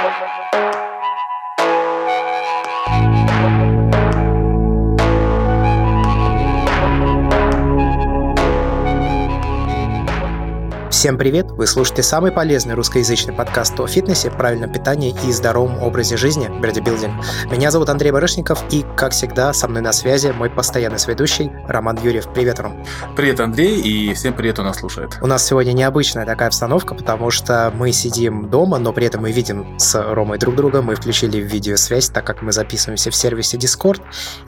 Thank you. Всем привет! Вы слушаете самый полезный русскоязычный подкаст о фитнесе, правильном питании и здоровом образе жизни «Бердибилдинг». Меня зовут Андрей Барышников, и, как всегда, со мной на связи мой постоянный сведущий Роман Юрьев. Привет, Ром! Привет, Андрей, и всем привет, кто нас слушает. У нас сегодня необычная такая обстановка, потому что мы сидим дома, но при этом мы видим с Ромой друг друга, мы включили видеосвязь, так как мы записываемся в сервисе Discord,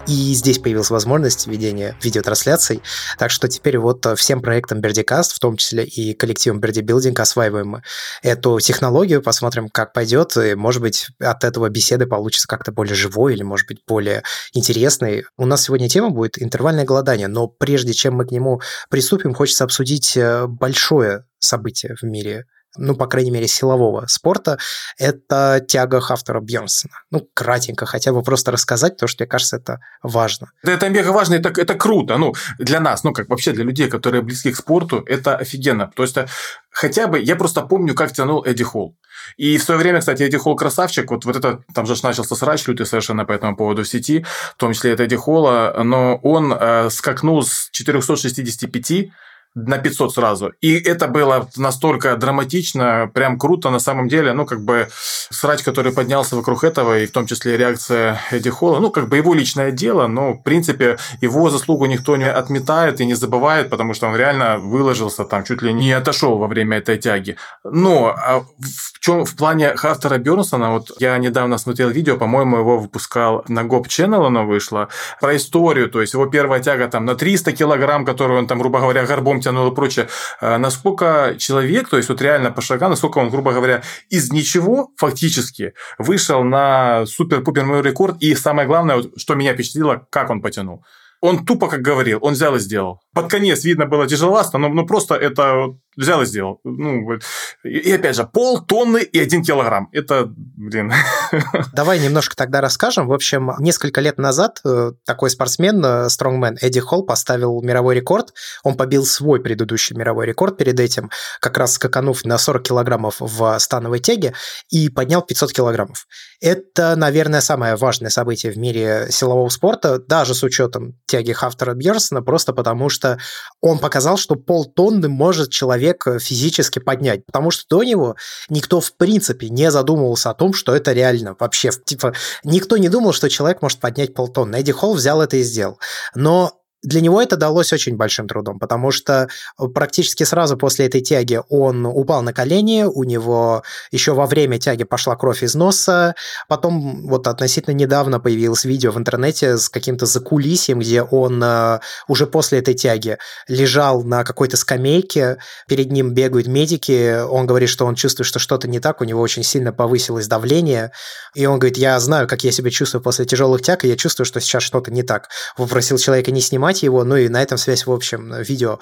и здесь появилась возможность ведения видеотрансляций, так что теперь вот всем проектам Бердикаст, в том числе и коллектив коллективом Birdie осваиваем эту технологию, посмотрим, как пойдет, и, может быть, от этого беседы получится как-то более живой или, может быть, более интересной. У нас сегодня тема будет интервальное голодание, но прежде чем мы к нему приступим, хочется обсудить э, большое событие в мире ну, по крайней мере, силового спорта, это тяга Хафтера Бьернсона. Ну, кратенько, хотя бы просто рассказать, потому что, мне кажется, это важно. Да, это мега важно, это, это круто. Ну, для нас, ну, как вообще для людей, которые близки к спорту, это офигенно. То есть, э, хотя бы, я просто помню, как тянул Эдди Холл. И в свое время, кстати, Эдди Холл красавчик. Вот, вот это, там же начался срач лютый совершенно по этому поводу в сети, в том числе это Эдди Холла, но он э, скакнул с 465 на 500 сразу. И это было настолько драматично, прям круто на самом деле. Ну, как бы срач, который поднялся вокруг этого, и в том числе реакция Эдди Холла, ну, как бы его личное дело, но, в принципе, его заслугу никто не отметает и не забывает, потому что он реально выложился там, чуть ли не отошел во время этой тяги. Но а в чем в плане Хартера Бёрнсона, вот я недавно смотрел видео, по-моему, его выпускал на Гоп Channel оно вышло, про историю, то есть его первая тяга там на 300 килограмм, которую он там, грубо говоря, горбом тянул и прочее, э, насколько человек, то есть вот реально по шагам, насколько он, грубо говоря, из ничего фактически вышел на супер-пупер мой рекорд, и самое главное, что меня впечатлило, как он потянул. Он тупо, как говорил, он взял и сделал. Под конец видно было тяжеловато, но ну, просто это взял и сделал. Ну, и опять же, полтонны и один килограмм. Это, блин. Давай немножко тогда расскажем. В общем, несколько лет назад э, такой спортсмен, э, стронгмен Эдди Холл поставил мировой рекорд. Он побил свой предыдущий мировой рекорд перед этим, как раз скаканув на 40 килограммов в становой тяге и поднял 500 килограммов. Это, наверное, самое важное событие в мире силового спорта, даже с учетом тяги Хафтера Бьерсона, просто потому что он показал, что полтонны может человек человек э, физически поднять, потому что до него никто в принципе не задумывался о том, что это реально вообще. Типа, никто не думал, что человек может поднять полтонны. Эдди Холл взял это и сделал. Но для него это далось очень большим трудом, потому что э, практически сразу после этой тяги он упал на колени, у него еще во время тяги пошла кровь из носа, потом вот относительно недавно появилось видео в интернете с каким-то закулисьем, где он э, уже после этой тяги лежал на какой-то скамейке, перед ним бегают медики, он говорит, что он чувствует, что что-то не так, у него очень сильно повысилось давление, и он говорит, я знаю, как я себя чувствую после тяжелых тяг, и я чувствую, что сейчас что-то не так. Попросил человека не снимать снимать его, ну и на этом связь, в общем, видео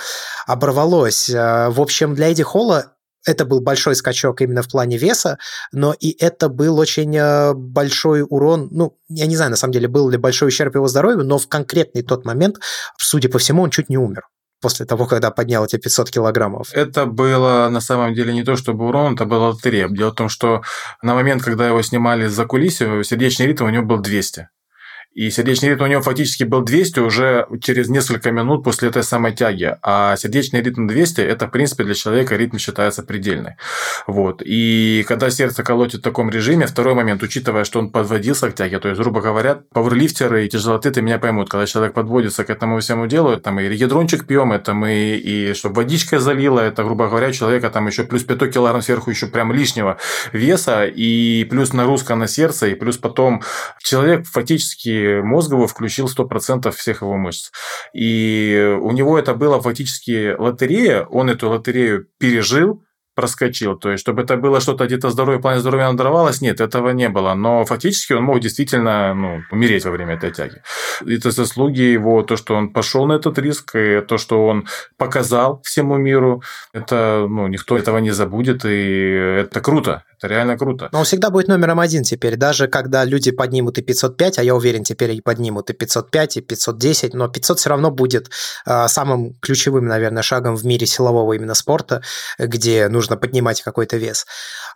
оборвалось. Э, в общем, для Эдди Холла это был большой скачок именно в плане веса, но и это был очень э, большой урон. Ну, я не знаю, на самом деле, был ли большой ущерб его здоровью, но в конкретный тот момент, судя по всему, он чуть не умер после того, когда поднял эти 500 килограммов? Это было на самом деле не то, чтобы урон, это была лотерея. Дело в том, что на момент, когда его снимали за кулисью, сердечный ритм у него был 200. И сердечный ритм у него фактически был 200 уже через несколько минут после этой самой тяги. А сердечный ритм 200 – это, в принципе, для человека ритм считается предельный. Вот. И когда сердце колотит в таком режиме, второй момент, учитывая, что он подводился к тяге, то есть, грубо говоря, пауэрлифтеры и тяжелоатлеты меня поймут, когда человек подводится к этому всему делу, мы и ядрончик пьем, это мы и чтобы водичкой залило, это, грубо говоря, человека там еще плюс 5 килограмм сверху еще прям лишнего веса, и плюс нагрузка на сердце, и плюс потом человек фактически мозговую включил 100% всех его мышц. И у него это было фактически лотерея, он эту лотерею пережил, проскочил. То есть, чтобы это было что-то где-то здоровье, в плане здоровья надорвалось, нет, этого не было. Но фактически он мог действительно ну, умереть во время этой тяги. Это заслуги его, то, что он пошел на этот риск, и то, что он показал всему миру, это, ну, никто этого не забудет, и это круто. Это реально круто. Но он всегда будет номером один теперь, даже когда люди поднимут и 505, а я уверен, теперь и поднимут и 505, и 510, но 500 все равно будет э, самым ключевым, наверное, шагом в мире силового именно спорта, где нужно поднимать какой-то вес.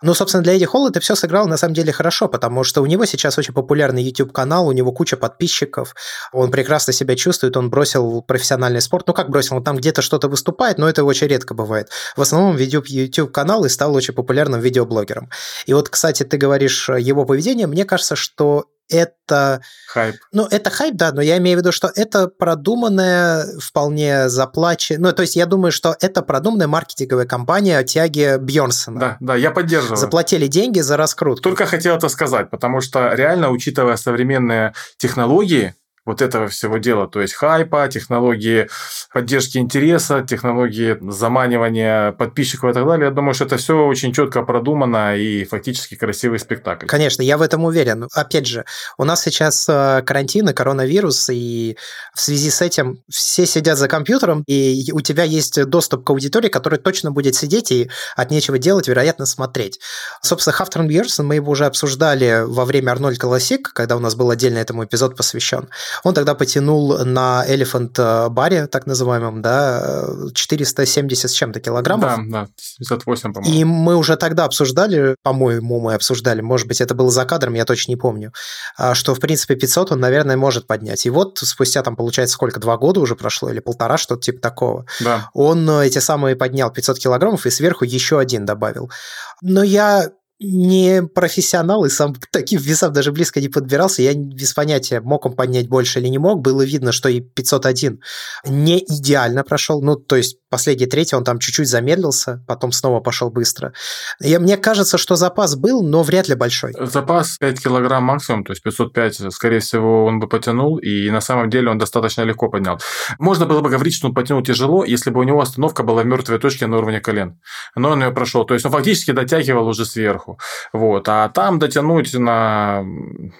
Ну, собственно, для Эдди Холла это все сыграло на самом деле хорошо, потому что у него сейчас очень популярный YouTube-канал, у него куча подписчиков, он прекрасно себя чувствует, он бросил профессиональный спорт. Ну, как бросил, он там где-то что-то выступает, но это очень редко бывает. В основном ведет YouTube-канал и стал очень популярным видеоблогером. И вот, кстати, ты говоришь его поведение, мне кажется, что это... Хайп. Ну, это хайп, да, но я имею в виду, что это продуманная, вполне заплаченная... Ну, то есть я думаю, что это продуманная маркетинговая кампания о тяге Бьернсона. Да, да, я поддерживаю. Заплатили деньги за раскрутку. Только хотел это сказать, потому что реально, учитывая современные технологии, вот этого всего дела, то есть хайпа, технологии поддержки интереса, технологии заманивания подписчиков и так далее. Я думаю, что это все очень четко продумано и фактически красивый спектакль. Конечно, я в этом уверен. Опять же, у нас сейчас э, карантин и коронавирус, и в связи с этим все сидят за компьютером, и у тебя есть доступ к аудитории, которая точно будет сидеть и от нечего делать, вероятно, смотреть. Собственно, Хафтерн Бьерсон, мы его уже обсуждали во время Арнольд Классик, когда у нас был отдельно этому эпизод посвящен. Он тогда потянул на Elephant баре, так называемом, да, 470 с чем-то килограммов. Да, да, 78, по-моему. И мы уже тогда обсуждали, по-моему, мы обсуждали, может быть, это было за кадром, я точно не помню, а, что, в принципе, 500 он, наверное, может поднять. И вот спустя, там, получается, сколько, два года уже прошло или полтора, что-то типа такого. Да. Он эти самые поднял 500 килограммов и сверху еще один добавил. Но я не профессионал и сам к таким весам даже близко не подбирался. Я без понятия, мог он поднять больше или не мог. Было видно, что и 501 не идеально прошел. Ну, то есть последний третий он там чуть-чуть замедлился, потом снова пошел быстро. И мне кажется, что запас был, но вряд ли большой. Запас 5 килограмм максимум, то есть 505, скорее всего, он бы потянул, и на самом деле он достаточно легко поднял. Можно было бы говорить, что он потянул тяжело, если бы у него остановка была в мертвой точке на уровне колен. Но он ее прошел. То есть он фактически дотягивал уже сверху. Вот. А там дотянуть на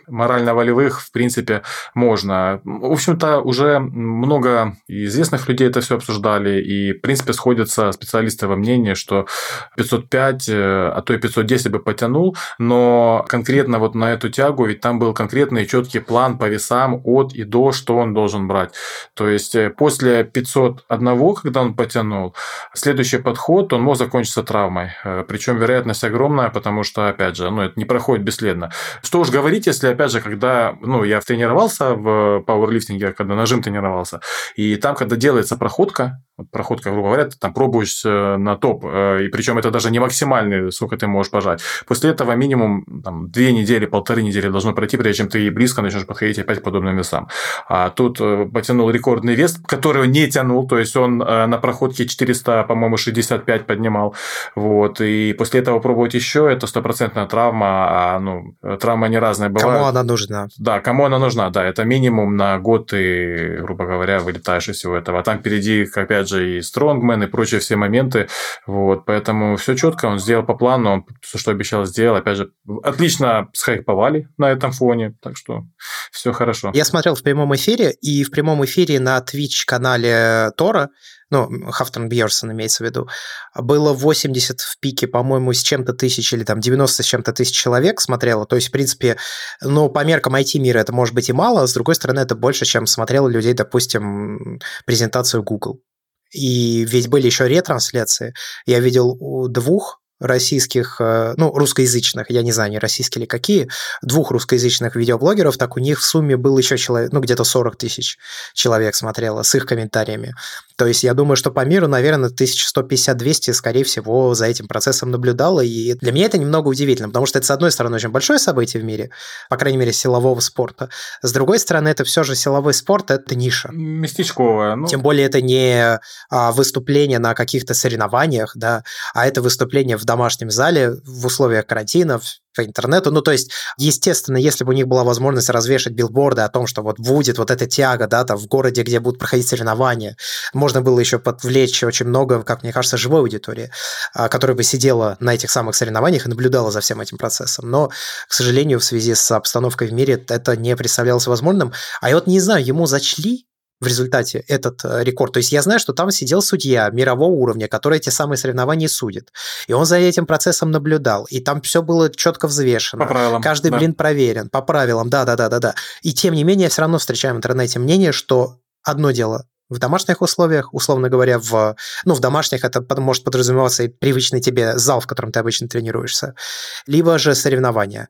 морально-волевых, в принципе, можно. В общем-то, уже много известных людей это все обсуждали, и принципе, сходятся специалисты во мнении, что 505, э, а то и 510 бы потянул, но конкретно вот на эту тягу, ведь там был конкретный четкий план по весам от и до, что он должен брать. То есть, э, после 501, когда он потянул, следующий подход, он мог закончиться травмой. Э, Причем вероятность огромная, потому что, опять же, ну, это не проходит бесследно. Что уж говорить, если, опять же, когда, ну, я тренировался в пауэрлифтинге, когда нажим тренировался, и там, когда делается проходка, проходка, грубо говоря, ты там пробуешь э, на топ, э, и причем это даже не максимальный, сколько ты можешь пожать. После этого минимум там, две недели, полторы недели должно пройти, прежде чем ты близко начнешь подходить опять к подобным весам. А тут э, потянул рекордный вес, который не тянул, то есть он на проходке 400, по-моему, 65 поднимал, вот, и после этого пробовать еще, это стопроцентная травма, а, ну, травма не разная бывает. Кому она нужна? Да, кому она нужна, да, это минимум на год ты, грубо говоря, вылетаешь из всего этого. А там впереди, опять же, и Стронгмен, и прочие все моменты. Вот, поэтому все четко, он сделал по плану, он все, что обещал, сделал. Опять же, отлично схайповали на этом фоне, так что все хорошо. Я смотрел в прямом эфире, и в прямом эфире на Twitch-канале Тора ну, Хафтон Бьерсон имеется в виду, было 80 в пике, по-моему, с чем-то тысяч или там 90 с чем-то тысяч человек смотрело. То есть, в принципе, ну, по меркам IT-мира это может быть и мало, а с другой стороны, это больше, чем смотрело людей, допустим, презентацию Google. И ведь были еще ретрансляции. Я видел у двух российских, э, ну, русскоязычных, я не знаю, не российские или какие, двух русскоязычных видеоблогеров, так у них в сумме был еще человек, ну, где-то 40 тысяч человек смотрело с их комментариями. То есть я думаю, что по миру, наверное, 1150-200, скорее всего, за этим процессом наблюдало. И для меня это немного удивительно, потому что это, с одной стороны, очень большое событие в мире, по крайней мере, силового спорта. С другой стороны, это все же силовой спорт, это ниша. Местечковая. Ну... Тем более это не а, выступление на каких-то соревнованиях, да, а это выступление в домашнем зале в условиях карантина, по интернету. Ну, то есть, естественно, если бы у них была возможность развешать билборды о том, что вот будет вот эта тяга, да, там в городе, где будут проходить соревнования, можно было еще подвлечь очень много, как мне кажется, живой аудитории, а, которая бы сидела на этих самых соревнованиях и наблюдала за всем этим процессом. Но, к сожалению, в связи с обстановкой в мире это не представлялось возможным. А я вот не знаю, ему зачли в результате этот э, рекорд. То есть я знаю, что там сидел судья мирового уровня, который эти самые соревнования судит. И он за этим процессом наблюдал. И там все было четко взвешено. По правилам. Каждый да. блин проверен. По правилам, да-да-да-да-да. И тем не менее, я все равно встречаю в интернете мнение, что одно дело в домашних условиях, условно говоря, в, ну, в домашних это может подразумеваться и привычный тебе зал, в котором ты обычно тренируешься, либо же соревнования.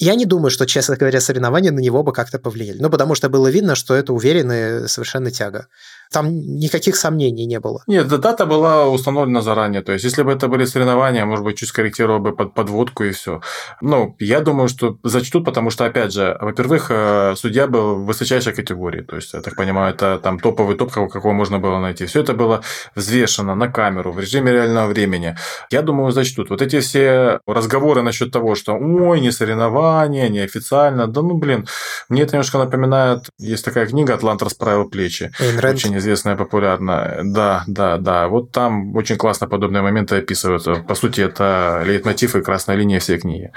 Я не думаю, что, честно говоря, соревнования на него бы как-то повлияли. Ну, потому что было видно, что это уверенная совершенно тяга. Там никаких сомнений не было. Нет, дата была установлена заранее. То есть, если бы это были соревнования, может быть, чуть скорректировал бы под подводку и все. Ну, я думаю, что зачтут, потому что, опять же, во-первых, э, судья был в высочайшей категории. То есть, я так понимаю, это там топовый топ, какого можно было найти. Все это было взвешено на камеру в режиме реального времени. Я думаю, зачтут. Вот эти все разговоры насчет того, что ой, не соревнования, неофициально. Да ну, блин, мне это немножко напоминает, есть такая книга «Атлант расправил плечи». Очень известная, популярная. Да, да, да. Вот там очень классно подобные моменты описываются. По сути, это лейтмотив и красная линия всей книги.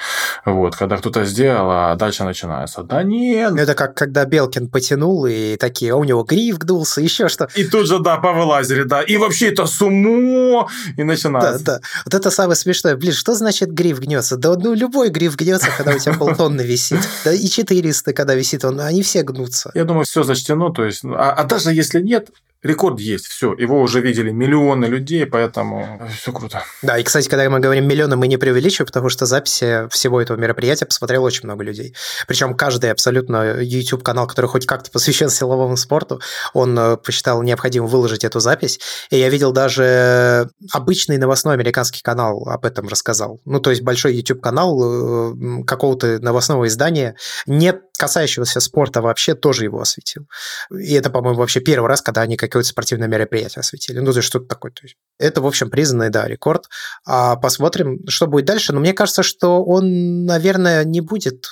Вот, когда кто-то сделал, а дальше начинается. Да нет. Это как когда Белкин потянул, и такие, а у него гриф гнулся, еще что. И тут же, да, повылазили, да. И вообще это сумо, и начинается. Да, да. Вот это самое смешное. Блин, что значит гриф гнется? Да ну любой гриф гнется, когда у тебя полтонны висит. Да и 400, когда висит он, они все гнутся. Я думаю, все зачтено, то есть, а, а даже если нет, Рекорд есть, все, его уже видели миллионы людей, поэтому все круто. Да, и, кстати, когда мы говорим миллионы, мы не преувеличиваем, потому что записи всего этого мероприятия посмотрело очень много людей. Причем каждый абсолютно YouTube-канал, который хоть как-то посвящен силовому спорту, он э, посчитал необходимым выложить эту запись. И я видел даже обычный новостной американский канал об этом рассказал. Ну, то есть большой YouTube-канал э, какого-то новостного издания, не касающегося спорта вообще, тоже его осветил. И это, по-моему, вообще первый раз, когда они как какое-то спортивное мероприятие осветили. Ну, то есть что-то такое. То есть это, в общем, признанный, да, рекорд. А посмотрим, что будет дальше. Но мне кажется, что он, наверное, не будет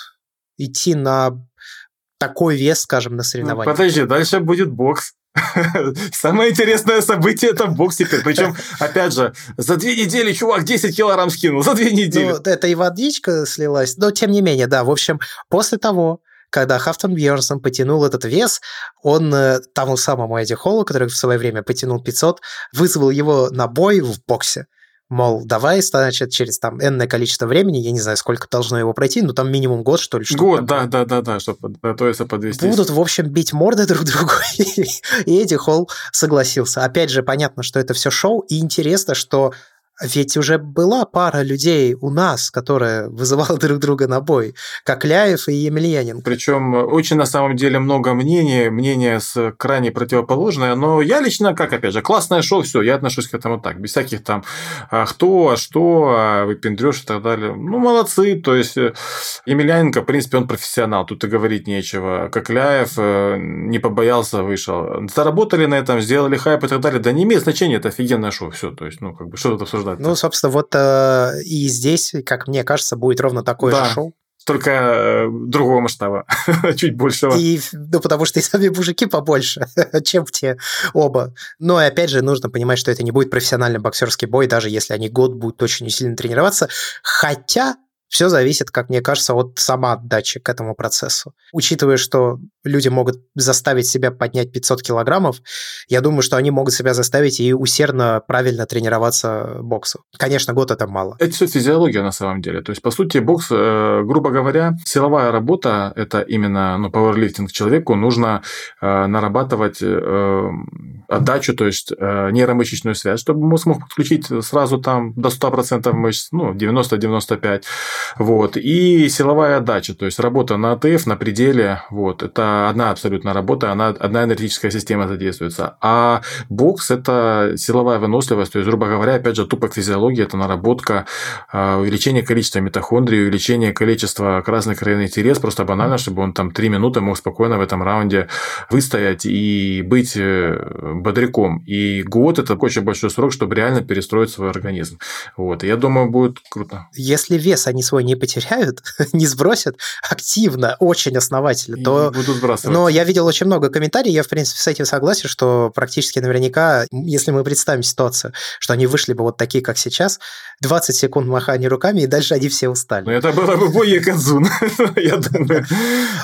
идти на такой вес, скажем, на соревнования. Ну, подожди, дальше будет бокс. Самое интересное событие это бокс теперь. Причем, опять же, за две недели чувак 10 килограмм скинул. За две недели. Ну, это и водичка слилась. Но, тем не менее, да. В общем, после того, когда Хафтон Бьернсон потянул этот вес, он э, тому самому Эдди Холлу, который в свое время потянул 500, вызвал его на бой в боксе. Мол, давай, значит, через там энное количество времени, я не знаю, сколько должно его пройти, но там минимум год, что ли. Что год, да, да, да, да, чтобы готовиться подвести. Будут, в общем, бить морды друг другу, и Эдди Холл согласился. Опять же, понятно, что это все шоу, и интересно, что ведь уже была пара людей у нас, которая вызывала друг друга на бой, как Ляев и Емельяненко. Причем очень на самом деле много мнений, мнение с крайне противоположное, но я лично, как опять же, классное шоу, все, я отношусь к этому так, без всяких там а кто, а что, а выпендрешь и так далее. Ну, молодцы, то есть э, Емельяненко, в принципе, он профессионал, тут и говорить нечего. Как Ляев э, не побоялся, вышел. Заработали на этом, сделали хайп и так далее. Да не имеет значения, это офигенное шоу, все, то есть, ну, как бы, что тут обсуждать? Ну, собственно, вот э, и здесь, как мне кажется, будет ровно такое да. же шоу только э, другого масштаба, чуть большего. И, ну, потому что и сами мужики побольше, чем те оба. Но и опять же, нужно понимать, что это не будет профессиональный боксерский бой, даже если они год будут очень сильно тренироваться. Хотя все зависит, как мне кажется, от самоотдачи к этому процессу. Учитывая, что люди могут заставить себя поднять 500 килограммов, я думаю, что они могут себя заставить и усердно, правильно тренироваться боксу. Конечно, год это мало. Это все физиология на самом деле. То есть, по сути, бокс, э, грубо говоря, силовая работа, это именно ну, пауэрлифтинг человеку, нужно э, нарабатывать э, отдачу, то есть нейромышечную связь, чтобы мозг мог подключить сразу там до 100% мышц, ну, 90-95%. Вот. И силовая отдача, то есть работа на АТФ на пределе, вот. Это одна абсолютно работа, она, одна энергетическая система задействуется. А бокс – это силовая выносливость, то есть, грубо говоря, опять же, тупо физиология – это наработка, а, увеличение количества митохондрий, увеличение количества красных кровяных телец, просто банально, чтобы он там три минуты мог спокойно в этом раунде выстоять и быть э, бодряком. И год – это очень большой срок, чтобы реально перестроить свой организм. Вот. И я думаю, будет круто. Если вес они свой не потеряют, не сбросят активно, очень основательно, то... Будут сбрасывать. Но я видел очень много комментариев, я, в принципе, с этим согласен, что практически наверняка, если мы представим ситуацию, что они вышли бы вот такие, как сейчас, 20 секунд махания руками, и дальше они все устали. Ну, это было бы бой Кадзун, я думаю.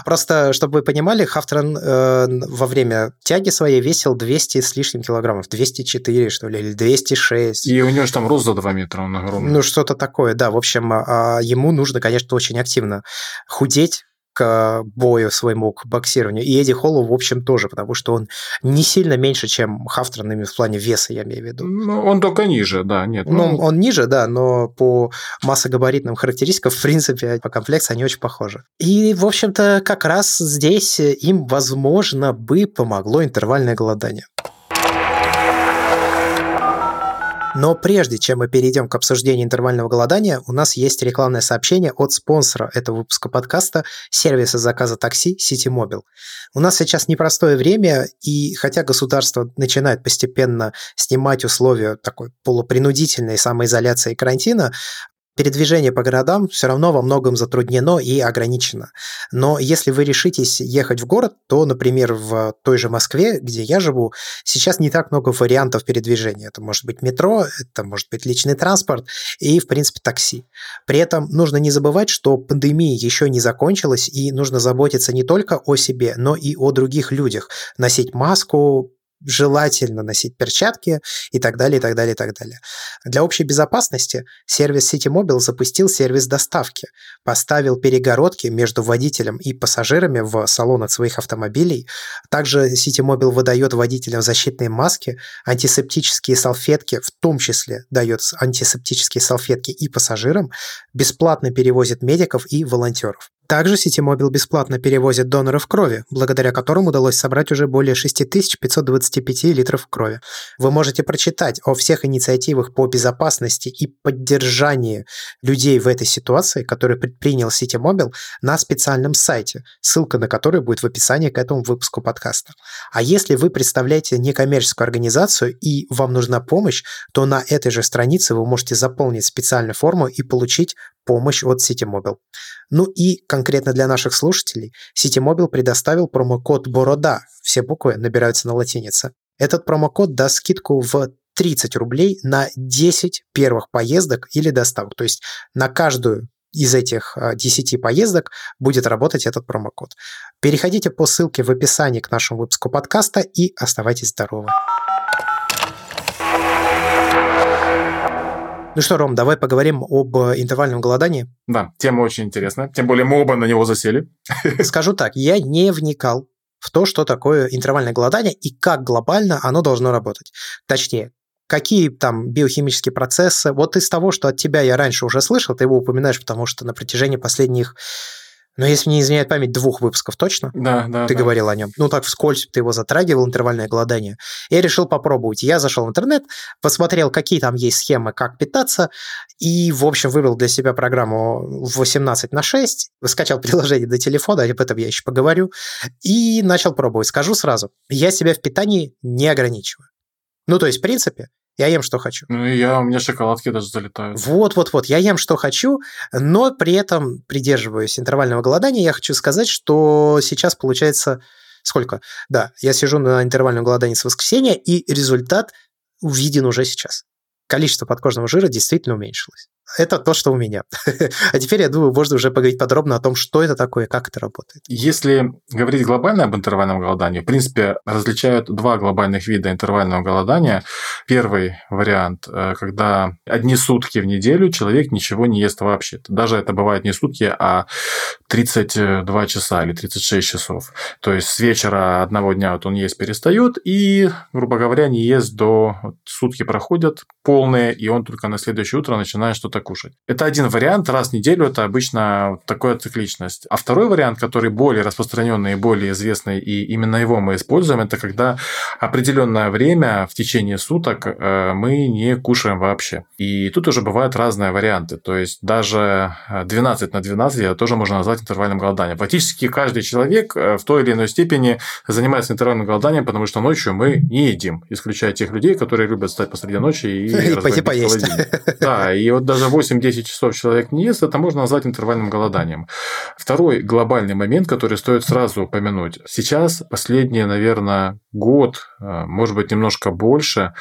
Просто, чтобы вы понимали, Хафтран э, во время тяги своей весил 200 с лишним килограммов, 204, что ли, или 206. И у него же там рост за 2 метра, он огромный. Ну, что-то такое, да. В общем, а, ему нужно, конечно, очень активно худеть, к бою своему, к боксированию. И Эдди Холлу, в общем, тоже, потому что он не сильно меньше, чем именно в плане веса, я имею в виду. Ну, он только ниже, да, нет. Ну, ну, он ниже, да, но по массогабаритным характеристикам, в принципе, по комплекции они очень похожи. И, в общем-то, как раз здесь им, возможно, бы помогло интервальное голодание. Но прежде чем мы перейдем к обсуждению интервального голодания, у нас есть рекламное сообщение от спонсора этого выпуска подкаста, сервиса заказа такси Citymobile. У нас сейчас непростое время, и хотя государство начинает постепенно снимать условия такой полупринудительной самоизоляции и карантина, Передвижение по городам все равно во многом затруднено и ограничено. Но если вы решитесь ехать в город, то, например, в той же Москве, где я живу, сейчас не так много вариантов передвижения. Это может быть метро, это может быть личный транспорт и, в принципе, такси. При этом нужно не забывать, что пандемия еще не закончилась, и нужно заботиться не только о себе, но и о других людях. Носить маску, желательно носить перчатки и так далее, и так далее, и так далее. Для общей безопасности сервис Citymobile запустил сервис доставки, поставил перегородки между водителем и пассажирами в салонах своих автомобилей. Также Citymobile выдает водителям защитные маски, антисептические салфетки, в том числе дает антисептические салфетки и пассажирам, бесплатно перевозит медиков и волонтеров. Также Ситимобил бесплатно перевозит доноров крови, благодаря которым удалось собрать уже более 6525 литров крови. Вы можете прочитать о всех инициативах по безопасности и поддержании людей в этой ситуации, которые предпринял Ситимобил, на специальном сайте, ссылка на который будет в описании к этому выпуску подкаста. А если вы представляете некоммерческую организацию и вам нужна помощь, то на этой же странице вы можете заполнить специальную форму и получить помощь от Citymobile. Ну и конкретно для наших слушателей Citymobile предоставил промокод «Борода». Все буквы набираются на латинице. Этот промокод даст скидку в 30 рублей на 10 первых поездок или доставок. То есть на каждую из этих 10 а, поездок будет работать этот промокод. Переходите по ссылке в описании к нашему выпуску подкаста и оставайтесь здоровы. Ну что, Ром, давай поговорим об э, интервальном голодании. Да, тема очень интересная. Тем более мы оба на него засели. Скажу так, я не вникал в то, что такое интервальное голодание и как глобально оно должно работать. Точнее, какие там биохимические процессы. Вот из того, что от тебя я раньше уже слышал, ты его упоминаешь, потому что на протяжении последних но если мне не изменяет память, двух выпусков точно. Да, да. Ты да. говорил о нем. Ну, так вскользь ты его затрагивал, интервальное голодание. Я решил попробовать. Я зашел в интернет, посмотрел, какие там есть схемы, как питаться, и, в общем, выбрал для себя программу 18 на 6, скачал приложение до телефона, об этом я еще поговорю, и начал пробовать. Скажу сразу, я себя в питании не ограничиваю. Ну, то есть, в принципе, я ем, что хочу. Ну, и я, у меня шоколадки даже залетают. Вот-вот-вот, я ем, что хочу, но при этом придерживаюсь интервального голодания. Я хочу сказать, что сейчас получается сколько? Да, я сижу на интервальном голодании с воскресенья, и результат увиден уже сейчас. Количество подкожного жира действительно уменьшилось. Это то, что у меня. а теперь, я думаю, можно уже поговорить подробно о том, что это такое как это работает. Если говорить глобально об интервальном голодании, в принципе, различают два глобальных вида интервального голодания. Первый вариант, э, когда одни сутки в неделю человек ничего не ест вообще. Даже это бывает не сутки, а 32 часа или 36 часов. То есть с вечера одного дня вот он есть перестает и, грубо говоря, не ест до... Вот сутки проходят полные, и он только на следующее утро начинает что-то кушать. Это один вариант, раз в неделю это обычно такая цикличность. А второй вариант, который более распространенный и более известный, и именно его мы используем, это когда определенное время в течение суток э, мы не кушаем вообще. И тут уже бывают разные варианты. То есть даже 12 на 12 это тоже можно назвать интервальным голоданием. Фактически каждый человек э, в той или иной степени занимается интервальным голоданием, потому что ночью мы не едим, исключая тех людей, которые любят встать посреди ночи и, и пойти поесть. Да, и вот даже 8-10 часов человек не ест, это можно назвать интервальным голоданием. Второй глобальный момент, который стоит сразу упомянуть. Сейчас, последние, наверное, год, э, может быть, немножко больше,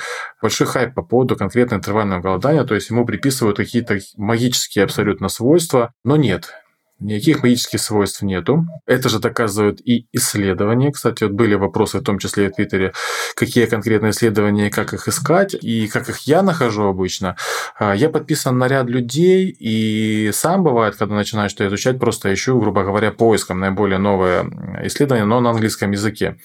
большой хайп по поводу конкретно интервального голодания, то есть ему приписывают какие-то магические абсолютно свойства, но нет, Никаких магических свойств нету. Это же доказывают и исследования. Кстати, вот были вопросы, в том числе и в Твиттере, какие конкретные исследования, как их искать и как их я нахожу обычно. А, я подписан на ряд людей, и сам бывает, когда начинаю что-то изучать, просто ищу, грубо говоря, поиском наиболее новые исследования, но на английском языке,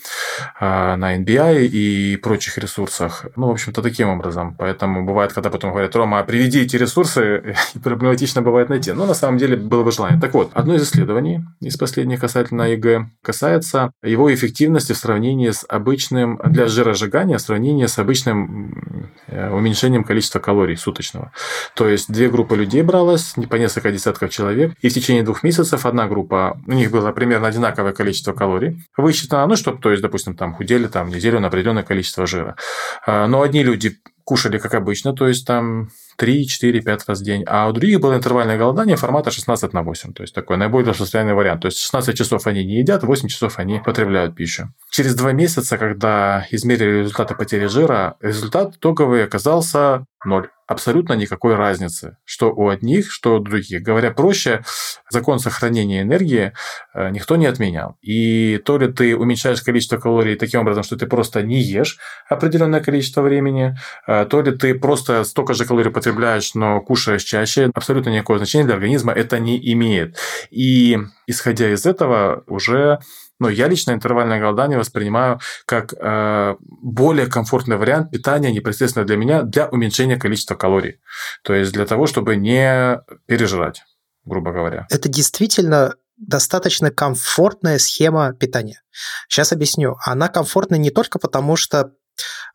а, на NCBI и прочих ресурсах. Ну, в общем-то, таким образом. Поэтому бывает, когда потом говорят, Рома, приведи эти ресурсы, проблематично бывает найти. Но на самом деле было бы желание. Так вот, вот, одно из исследований из последних касательно ИГ касается его эффективности в сравнении с обычным, для жиросжигания, в сравнении с обычным уменьшением количества калорий суточного. То есть, две группы людей бралось, не по несколько десятков человек, и в течение двух месяцев одна группа, у них было примерно одинаковое количество калорий, высчитано, ну, чтобы, то есть, допустим, там худели там неделю на определенное количество жира. А, но одни люди кушали как обычно, то есть там 3, 4, 5 раз в день. А у других было интервальное голодание формата 16 на 8. То есть такой наиболее распространенный вариант. То есть 16 часов они не едят, 8 часов они потребляют пищу. Через два месяца, когда измерили результаты потери жира, результат итоговый оказался ноль. Абсолютно никакой разницы, что у одних, что у других. Говоря проще, закон сохранения энергии э, никто не отменял. И то ли ты уменьшаешь количество калорий таким образом, что ты просто не ешь определенное количество времени, э, то ли ты просто столько же калорий потребляешь, но кушаешь чаще, абсолютно никакого значения для организма это не имеет. И исходя из этого уже но я лично интервальное голодание воспринимаю как э, более комфортный вариант питания непосредственно для меня для уменьшения количества калорий. То есть для того, чтобы не пережрать, грубо говоря. Это действительно достаточно комфортная схема питания. Сейчас объясню. Она комфортна не только потому, что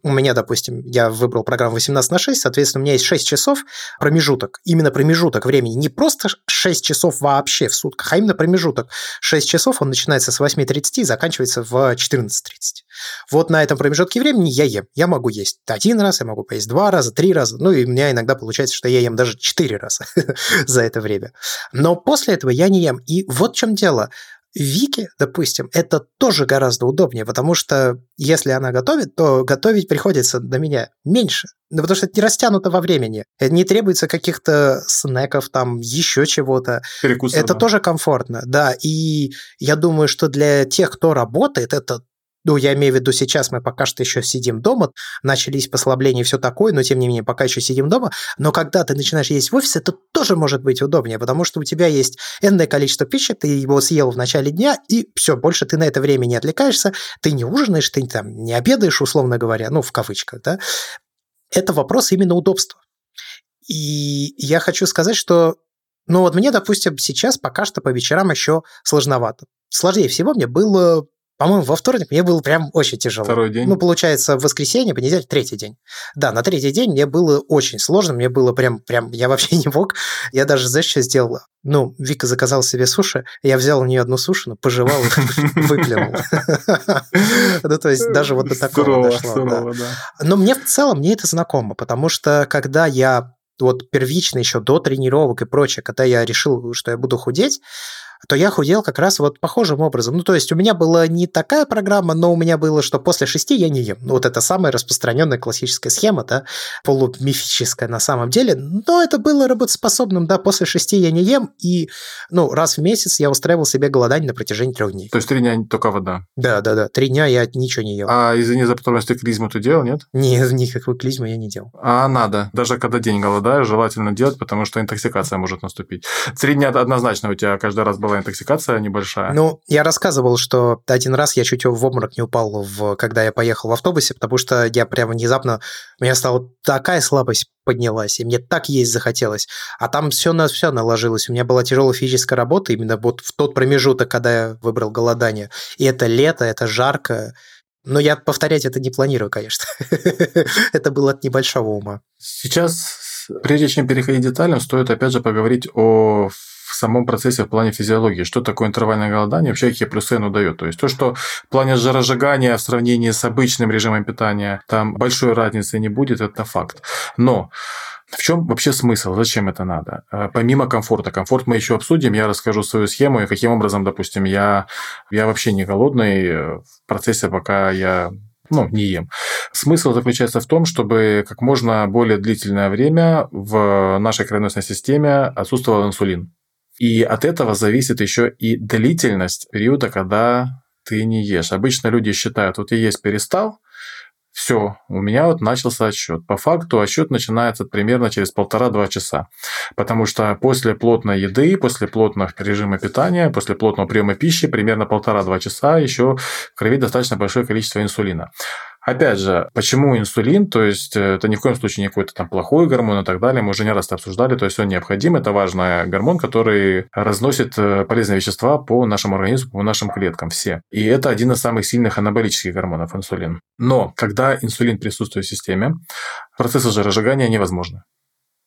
у меня, допустим, я выбрал программу 18 на 6, соответственно, у меня есть 6 часов промежуток, именно промежуток времени, не просто 6 часов вообще в сутках, а именно промежуток. 6 часов, он начинается с 8.30 и заканчивается в 14.30. Вот на этом промежутке времени я ем. Я могу есть один раз, я могу поесть два раза, три раза, ну и у меня иногда получается, что я ем даже четыре раза за это время. Но после этого я не ем. И вот в чем дело. Вики, допустим, это тоже гораздо удобнее, потому что если она готовит, то готовить приходится на меня меньше. Ну, потому что это не растянуто во времени. Это не требуется каких-то снеков, там, еще чего-то. Перекусов, это да. тоже комфортно, да. И я думаю, что для тех, кто работает, это ну, я имею в виду сейчас мы пока что еще сидим дома, начались послабления и все такое, но тем не менее пока еще сидим дома, но когда ты начинаешь есть в офисе, это тоже может быть удобнее, потому что у тебя есть энное количество пищи, ты его съел в начале дня, и все, больше ты на это время не отвлекаешься, ты не ужинаешь, ты там не обедаешь, условно говоря, ну, в кавычках, да. Это вопрос именно удобства. И я хочу сказать, что ну вот мне, допустим, сейчас пока что по вечерам еще сложновато. Сложнее всего мне было по-моему, во вторник мне было прям очень тяжело. Второй день? Ну, получается, в воскресенье, понедельник, третий день. Да, на третий день мне было очень сложно, мне было прям, прям, я вообще не мог. Я даже, знаешь, что сделал? Ну, Вика заказал себе суши, я взял у нее одну суши, но пожевал и выплюнул. Ну, то есть даже вот до такого дошло. Но мне в целом, мне это знакомо, потому что когда я вот первично еще до тренировок и прочее, когда я решил, что я буду худеть, то я худел как раз вот похожим образом. Ну, то есть у меня была не такая программа, но у меня было, что после шести я не ем. Ну, вот это самая распространенная классическая схема, да, полумифическая на самом деле. Но это было работоспособным, да, после шести я не ем, и, ну, раз в месяц я устраивал себе голодание на протяжении трех дней. То есть три дня только вода? Да, да, да. Три дня я ничего не ел. А извини за потомственную клизму ты делал, нет? Не, никакой клизму я не делал. А надо. Даже когда день голодаешь, желательно делать, потому что интоксикация может наступить. Три дня однозначно у тебя каждый раз была была интоксикация небольшая. Ну, я рассказывал, что один раз я чуть в обморок не упал, в, когда я поехал в автобусе, потому что я прямо внезапно, у меня стала такая слабость поднялась, и мне так есть захотелось. А там все на все наложилось. У меня была тяжелая физическая работа именно вот в тот промежуток, когда я выбрал голодание. И это лето, это жарко. Но я повторять это не планирую, конечно. это было от небольшого ума. Сейчас Прежде чем переходить к деталям, стоит опять же поговорить о в самом процессе в плане физиологии. Что такое интервальное голодание, вообще какие плюсы оно дает. То есть то, что в плане жиросжигания в сравнении с обычным режимом питания там большой разницы не будет, это факт. Но в чем вообще смысл? Зачем это надо? Э, помимо комфорта. Комфорт мы еще обсудим. Я расскажу свою схему и каким образом, допустим, я, я вообще не голодный э, в процессе, пока я ну, не ем. Смысл заключается в том, чтобы как можно более длительное время в нашей кровеносной системе отсутствовал инсулин. И от этого зависит еще и длительность периода, когда ты не ешь. Обычно люди считают, вот я есть перестал, все, у меня вот начался отсчет. По факту отсчет начинается примерно через полтора-два часа. Потому что после плотной еды, после плотного режима питания, после плотного приема пищи, примерно полтора-два часа еще в крови достаточно большое количество инсулина. Опять же, почему инсулин? То есть, э, это ни в коем случае не какой-то там плохой гормон и так далее. Мы уже не раз это обсуждали. То есть, он необходим. Это важный гормон, который разносит э, полезные вещества по нашему организму, по нашим клеткам все. И это один из самых сильных анаболических гормонов, инсулин. Но когда инсулин присутствует в системе, процессы жиросжигания невозможны.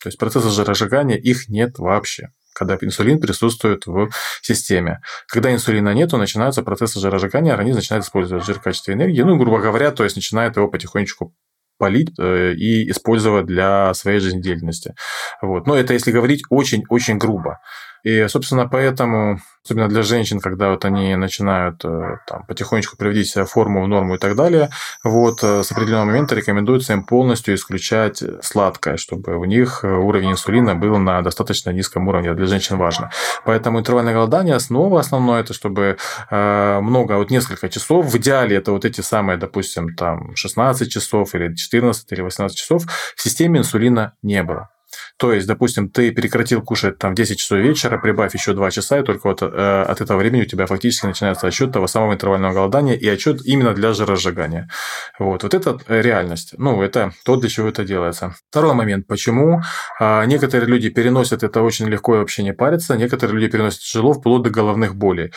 То есть процессы жиросжигания их нет вообще когда инсулин присутствует в системе. Когда инсулина нет, то начинаются процессы жиросжигания, организм начинает использовать жир в качестве энергии, ну, грубо говоря, то есть начинает его потихонечку полить э, и использовать для своей жизнедеятельности. Вот. Но это если говорить очень-очень грубо. И, собственно, поэтому, особенно для женщин, когда вот они начинают э, там, потихонечку приводить себя форму, в норму и так далее, вот э, с определенного момента рекомендуется им полностью исключать сладкое, чтобы у них уровень инсулина был на достаточно низком уровне. Для женщин важно. Поэтому интервальное голодание основа основное, это чтобы э, много, вот несколько часов, в идеале это вот эти самые, допустим, там 16 часов или 14 или 18 часов в системе инсулина не было. То есть, допустим, ты прекратил кушать там в 10 часов вечера, прибавь еще 2 часа, и только вот э, от этого времени у тебя фактически начинается отчет того самого интервального голодания и отчет именно для жиросжигания. Вот, вот это э, реальность. Ну, это то, для чего это делается. Второй момент. Почему э, некоторые люди переносят это очень легко и вообще не парятся, некоторые люди переносят тяжело, вплоть до головных болей.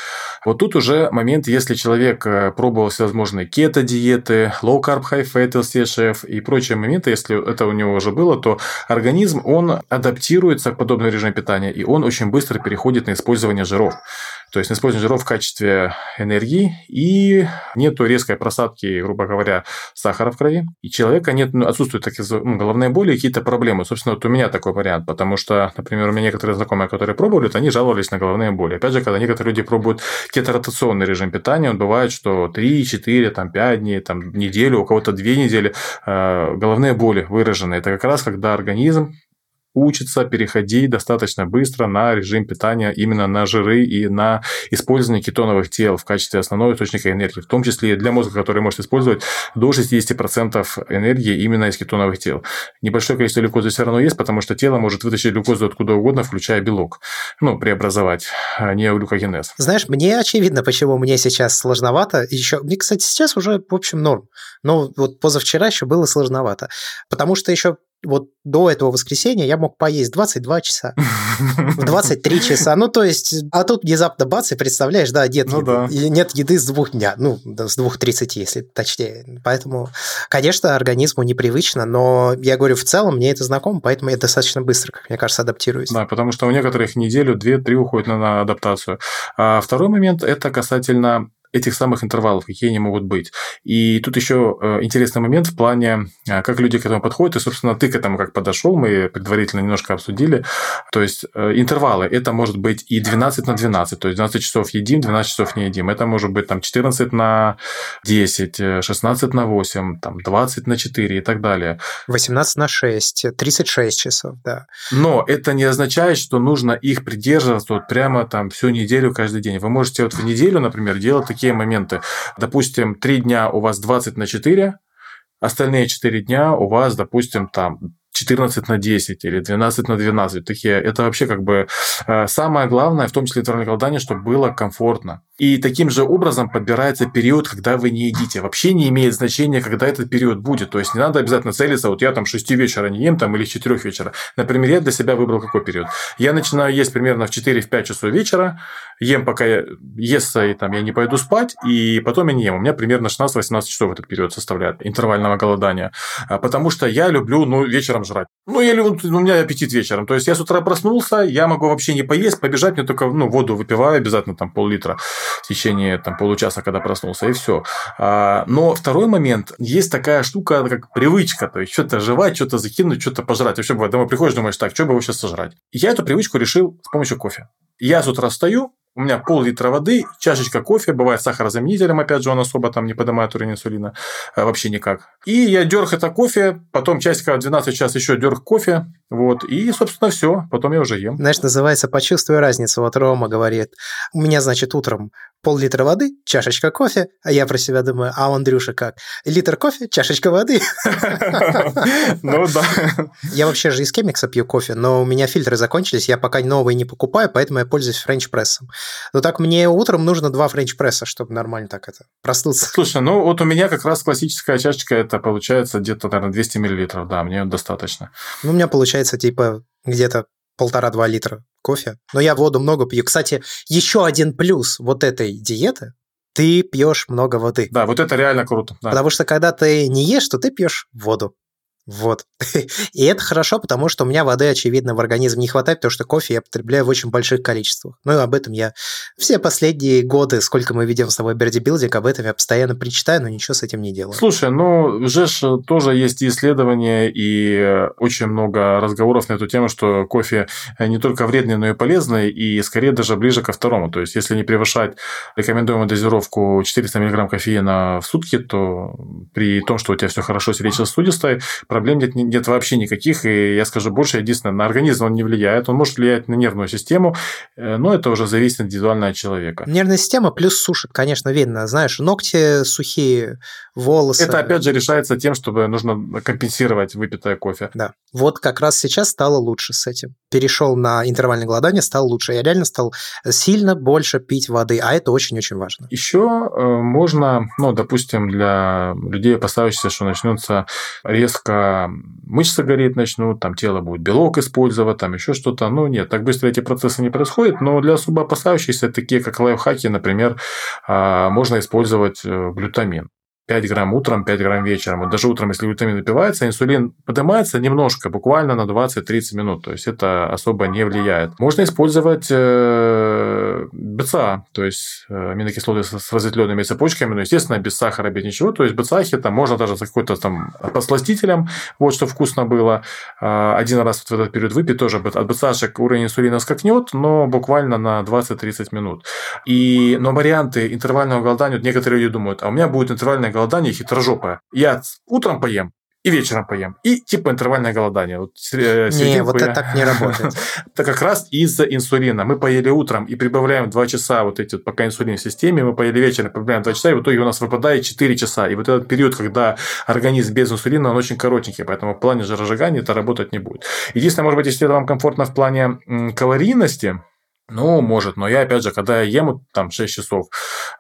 Вот тут уже момент, если человек э, пробовал всевозможные кето-диеты, low-carb, high-fat, LCHF и прочие моменты, если это у него уже было, то организм, он адаптируется к подобному режиму питания, и он очень быстро переходит на использование жиров. То есть на использование жиров в качестве энергии, и нету резкой просадки, грубо говоря, сахара в крови. И человека нет, ну, отсутствуют такие ну, головные боли, какие-то проблемы. Собственно, вот у меня такой вариант, потому что, например, у меня некоторые знакомые, которые пробовали, они жаловались на головные боли. Опять же, когда некоторые люди пробуют кеторотационный режим питания, он бывает, что 3, 4, там, 5 дней, там, неделю, у кого-то 2 недели э, головные боли выражены. Это как раз когда организм учится переходить достаточно быстро на режим питания именно на жиры и на использование кетоновых тел в качестве основного источника энергии, в том числе для мозга, который может использовать до 60% энергии именно из кетоновых тел. Небольшое количество глюкозы все равно есть, потому что тело может вытащить глюкозу откуда угодно, включая белок, ну, преобразовать а неоглюкогенез. Знаешь, мне очевидно, почему мне сейчас сложновато. Еще, мне, кстати, сейчас уже, в общем, норм. Но вот позавчера еще было сложновато. Потому что еще вот до этого воскресенья я мог поесть 22 часа, в 23 часа. Ну, то есть, а тут внезапно бац, и представляешь, да, нет, ну, еды, да. нет еды с двух дня, ну, с двух тридцати, если точнее. Поэтому, конечно, организму непривычно, но я говорю, в целом мне это знакомо, поэтому я достаточно быстро, как мне кажется, адаптируюсь. Да, потому что у некоторых неделю, две, три уходит на, на адаптацию. А второй момент – это касательно этих самых интервалов, какие они могут быть. И тут еще э, интересный момент в плане, э, как люди к этому подходят. И, собственно, ты к этому как подошел, мы предварительно немножко обсудили. То есть, э, интервалы, это может быть и 12 на 12, то есть 12 часов едим, 12 часов не едим. Это может быть там 14 на 10, 16 на 8, там 20 на 4 и так далее. 18 на 6, 36 часов, да. Но это не означает, что нужно их придерживаться вот прямо там всю неделю, каждый день. Вы можете вот в неделю, например, делать такие такие моменты. Допустим, три дня у вас 20 на 4, остальные 4 дня у вас, допустим, там 14 на 10 или 12 на 12. Такие, это вообще как бы э, самое главное, в том числе интервальное голодание, чтобы было комфортно. И таким же образом подбирается период, когда вы не едите. Вообще не имеет значения, когда этот период будет. То есть не надо обязательно целиться, вот я там 6 вечера не ем там, или 4 вечера. Например, я для себя выбрал какой период. Я начинаю есть примерно в 4-5 часов вечера, ем пока я естся, и там я не пойду спать, и потом я не ем. У меня примерно 16-18 часов этот период составляет интервального голодания. А, потому что я люблю ну, вечером жрать. Ну, или у меня аппетит вечером. То есть я с утра проснулся, я могу вообще не поесть, побежать, мне только ну, воду выпиваю обязательно там пол-литра в течение там, получаса, когда проснулся, и все. А, но второй момент, есть такая штука, как привычка, то есть что-то жевать, что-то закинуть, что-то пожрать. Вообще бывает, домой приходишь, думаешь, так, что бы его сейчас сожрать? Я эту привычку решил с помощью кофе. Я с утра встаю, у меня пол-литра воды, чашечка кофе, бывает сахарозаменителем, опять же, он особо там не поднимает уровень инсулина, э, вообще никак. И я дерг это кофе, потом часика 12 час еще дерг кофе, вот, и, собственно, все, потом я уже ем. Знаешь, называется «Почувствуй разницу». Вот Рома говорит, у меня, значит, утром пол-литра воды, чашечка кофе, а я про себя думаю, а у Андрюша как? Литр кофе, чашечка воды. Ну да. Я вообще же из кемикса пью кофе, но у меня фильтры закончились, я пока новые не покупаю, поэтому я пользуюсь френч-прессом. Но так мне утром нужно два френч-пресса, чтобы нормально так это проснуться. Слушай, ну вот у меня как раз классическая чашечка, это получается где-то, наверное, 200 миллилитров, да, мне достаточно. Ну, у меня получается типа где-то полтора-два литра кофе. Но я воду много пью. Кстати, еще один плюс вот этой диеты ты пьешь много воды. Да, вот это реально круто. Да. Потому что когда ты не ешь, то ты пьешь воду. Вот. И это хорошо, потому что у меня воды, очевидно, в организм не хватает, потому что кофе я потребляю в очень больших количествах. Ну и об этом я все последние годы, сколько мы ведем с тобой бердибилдинг, об этом я постоянно причитаю, но ничего с этим не делаю. Слушай, ну, уже тоже есть исследования и очень много разговоров на эту тему, что кофе не только вредный, но и полезный, и скорее даже ближе ко второму. То есть, если не превышать рекомендуемую дозировку 400 мг кофеина в сутки, то при том, что у тебя все хорошо с речи-сосудистой, проблем нет, нет вообще никаких, и я скажу больше, единственное, на организм он не влияет, он может влиять на нервную систему, э, но это уже зависит индивидуально от человека. Нервная система плюс сушит, конечно, видно, знаешь, ногти сухие, волосы. Это опять же решается тем, чтобы нужно компенсировать выпитое кофе. Да. Вот как раз сейчас стало лучше с этим. Перешел на интервальное голодание, стал лучше. Я реально стал сильно больше пить воды, а это очень-очень важно. Еще э, можно, ну, допустим, для людей, опасающихся, что начнется резко мышцы гореть начнут, там тело будет белок использовать, там еще что-то. Ну, нет, так быстро эти процессы не происходят, но для особо опасающихся, такие как лайфхаки, например, а, можно использовать э, глютамин. 5 грамм утром, 5 грамм вечером. Вот даже утром, если витамин выпивается, инсулин поднимается немножко, буквально на 20-30 минут. То есть это особо не влияет. Можно использовать э, БЦА, то есть э, аминокислоты с разветвленными цепочками, но, естественно, без сахара, без ничего. То есть БЦАхи там можно даже с какой-то там посластителем, вот что вкусно было. А, один раз в этот период выпить тоже от БЦАшек уровень инсулина скакнет, но буквально на 20-30 минут. И, но варианты интервального голодания, вот некоторые люди думают, а у меня будет интервальное голодание хитрожопое. Я утром поем, и вечером поем. И типа интервальное голодание. Вот, э, не, вот это так не работает. Это как раз из-за инсулина. Мы поели утром и прибавляем 2 часа вот эти вот, пока инсулин в системе, мы поели вечером, прибавляем 2 часа, и в итоге у нас выпадает 4 часа. И вот этот период, когда организм без инсулина, он очень коротенький, поэтому в плане жиросжигания это работать не будет. Единственное, может быть, если это вам комфортно в плане калорийности, ну, может, но я, опять же, когда я ем там 6 часов,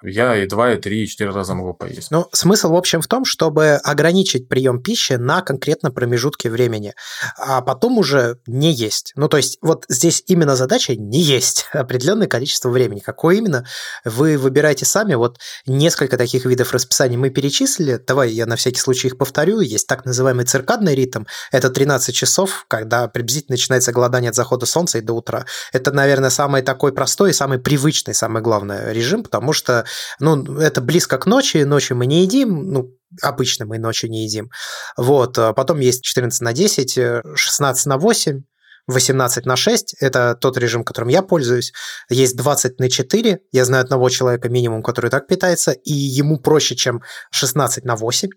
я и 2, и 3, и 4 раза могу поесть. Ну, смысл, в общем, в том, чтобы ограничить прием пищи на конкретно промежутке времени, а потом уже не есть. Ну, то есть, вот здесь именно задача не есть определенное количество времени. Какое именно, вы выбираете сами. Вот несколько таких видов расписания мы перечислили. Давай я на всякий случай их повторю. Есть так называемый циркадный ритм. Это 13 часов, когда приблизительно начинается голодание от захода солнца и до утра. Это, наверное, самое самый такой простой и самый привычный, самое главное, режим, потому что ну, это близко к ночи, ночью мы не едим, ну, обычно мы ночью не едим. Вот, а потом есть 14 на 10, 16 на 8, 18 на 6 – это тот режим, которым я пользуюсь. Есть 20 на 4. Я знаю одного человека минимум, который так питается, и ему проще, чем 16 на 8.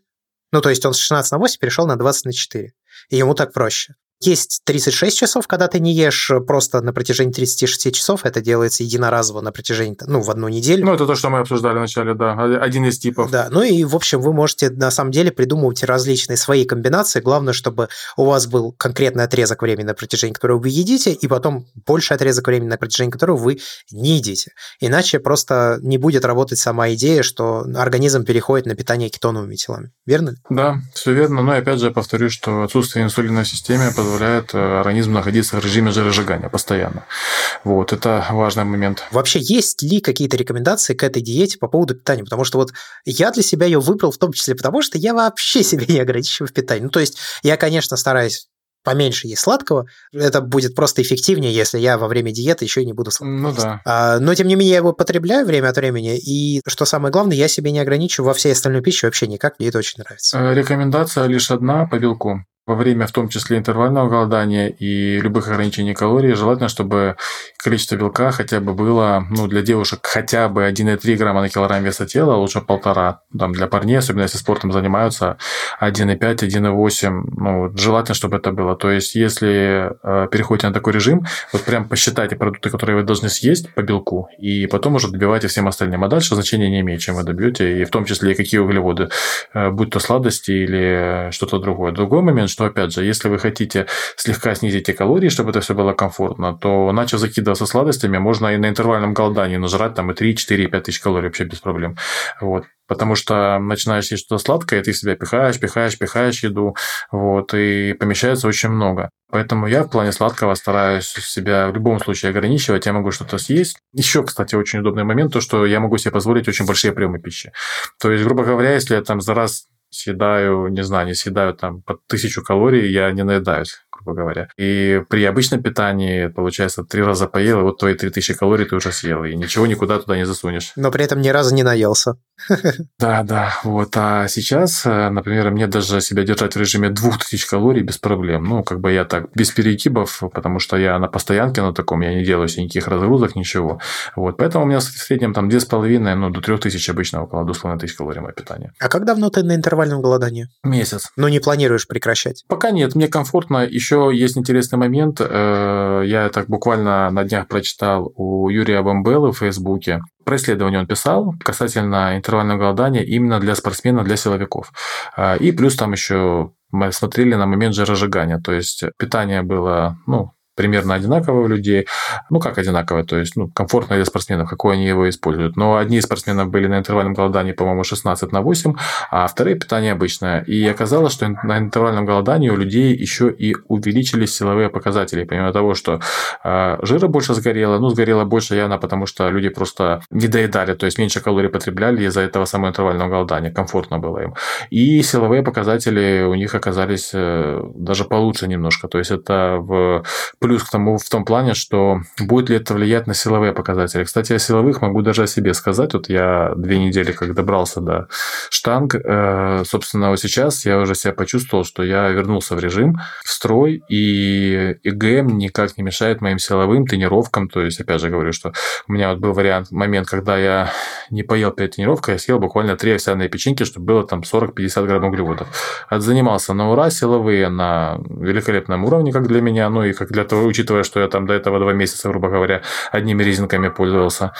Ну, то есть он с 16 на 8 перешел на 20 на 4. И ему так проще. Есть 36 часов, когда ты не ешь просто на протяжении 36 часов. Это делается единоразово на протяжении, ну, в одну неделю. Ну, это то, что мы обсуждали вначале, да. Один из типов. Да, ну и, в общем, вы можете на самом деле придумывать различные свои комбинации. Главное, чтобы у вас был конкретный отрезок времени, на протяжении которого вы едите, и потом больше отрезок времени, на протяжении которого вы не едите. Иначе просто не будет работать сама идея, что организм переходит на питание кетоновыми телами. Верно? Да, все верно. Но опять же, я повторю, что отсутствие инсулина в системе позволяет позволяет э, организму находиться в режиме жиросжигания постоянно. Вот, это важный момент. Вообще, есть ли какие-то рекомендации к этой диете по поводу питания? Потому что вот я для себя ее выбрал в том числе потому, что я вообще себя не ограничиваю в питании. Ну, то есть я, конечно, стараюсь поменьше есть сладкого, это будет просто эффективнее, если я во время диеты еще и не буду сладкого. Ну да. А, но, тем не менее, я его потребляю время от времени, и, что самое главное, я себе не ограничиваю во всей остальной пище вообще никак, мне это очень нравится. Э, рекомендация лишь одна по белку во время в том числе интервального голодания и любых ограничений калорий желательно, чтобы количество белка хотя бы было ну, для девушек хотя бы 1,3 грамма на килограмм веса тела, лучше полтора. Там, для парней, особенно если спортом занимаются, 1,5, 1,8. Ну, желательно, чтобы это было. То есть, если э, переходите на такой режим, вот прям посчитайте продукты, которые вы должны съесть по белку, и потом уже добивайте всем остальным. А дальше значения не имеет, чем вы добьете, и в том числе и какие углеводы, э, будь то сладости или что-то другое. Другой момент, что, опять же, если вы хотите слегка снизить эти калории, чтобы это все было комфортно, то начав закидываться сладостями, можно и на интервальном голодании нажрать там и 3, 4, 5 тысяч калорий вообще без проблем. Вот. Потому что начинаешь есть что-то сладкое, ты в себя пихаешь, пихаешь, пихаешь еду, вот, и помещается очень много. Поэтому я в плане сладкого стараюсь себя в любом случае ограничивать, я могу что-то съесть. Еще, кстати, очень удобный момент, то, что я могу себе позволить очень большие приемы пищи. То есть, грубо говоря, если я там за раз съедаю, не знаю, не съедаю там под тысячу калорий, я не наедаюсь грубо говоря. И при обычном питании, получается, три раза поел, и вот твои 3000 калорий ты уже съел, и ничего никуда туда не засунешь. Но при этом ни разу не наелся. Да, да, вот. А сейчас, э, например, мне даже себя держать в режиме 2000 калорий без проблем. Ну, как бы я так, без перегибов, потому что я на постоянке на таком, я не делаю себе никаких разгрузок, ничего. Вот. Поэтому у меня в среднем там 2,5, ну, до 3000 обычно, около 2500 калорий мое питание. А как давно ты на интервальном голодании? Месяц. Ну, не планируешь прекращать? Пока нет, мне комфортно. Еще есть интересный момент. Э, я так буквально на днях прочитал у Юрия Бомбелы в Фейсбуке. Про исследование он писал касательно интервального голодания именно для спортсменов, для силовиков. Э, и плюс там еще мы смотрели на момент жиросжигания. То есть питание было, ну, примерно одинаковое у людей. Ну, как одинаковое, то есть ну, комфортно для спортсменов, какой они его используют. Но одни из спортсменов были на интервальном голодании, по-моему, 16 на 8, а вторые питание обычное. И оказалось, что на интервальном голодании у людей еще и увеличились силовые показатели. Помимо того, что э, жира больше сгорело, ну, сгорело больше явно, потому что люди просто не доедали, то есть меньше калорий потребляли из-за этого самого интервального голодания. Комфортно было им. И силовые показатели у них оказались э, даже получше немножко. То есть это в плюс к тому в том плане, что будет ли это влиять на силовые показатели. Кстати, о силовых могу даже о себе сказать. Вот я две недели, как добрался до штанг, э, собственно, вот сейчас я уже себя почувствовал, что я вернулся в режим, в строй, и ИГМ никак не мешает моим силовым тренировкам. То есть, опять же говорю, что у меня вот был вариант, момент, когда я не поел перед тренировкой, я съел буквально три овсяные печеньки, чтобы было там 40-50 грамм углеводов. Отзанимался на ура, силовые на великолепном уровне, как для меня, ну и как для учитывая, что я там до этого два месяца, грубо говоря, одними резинками пользовался.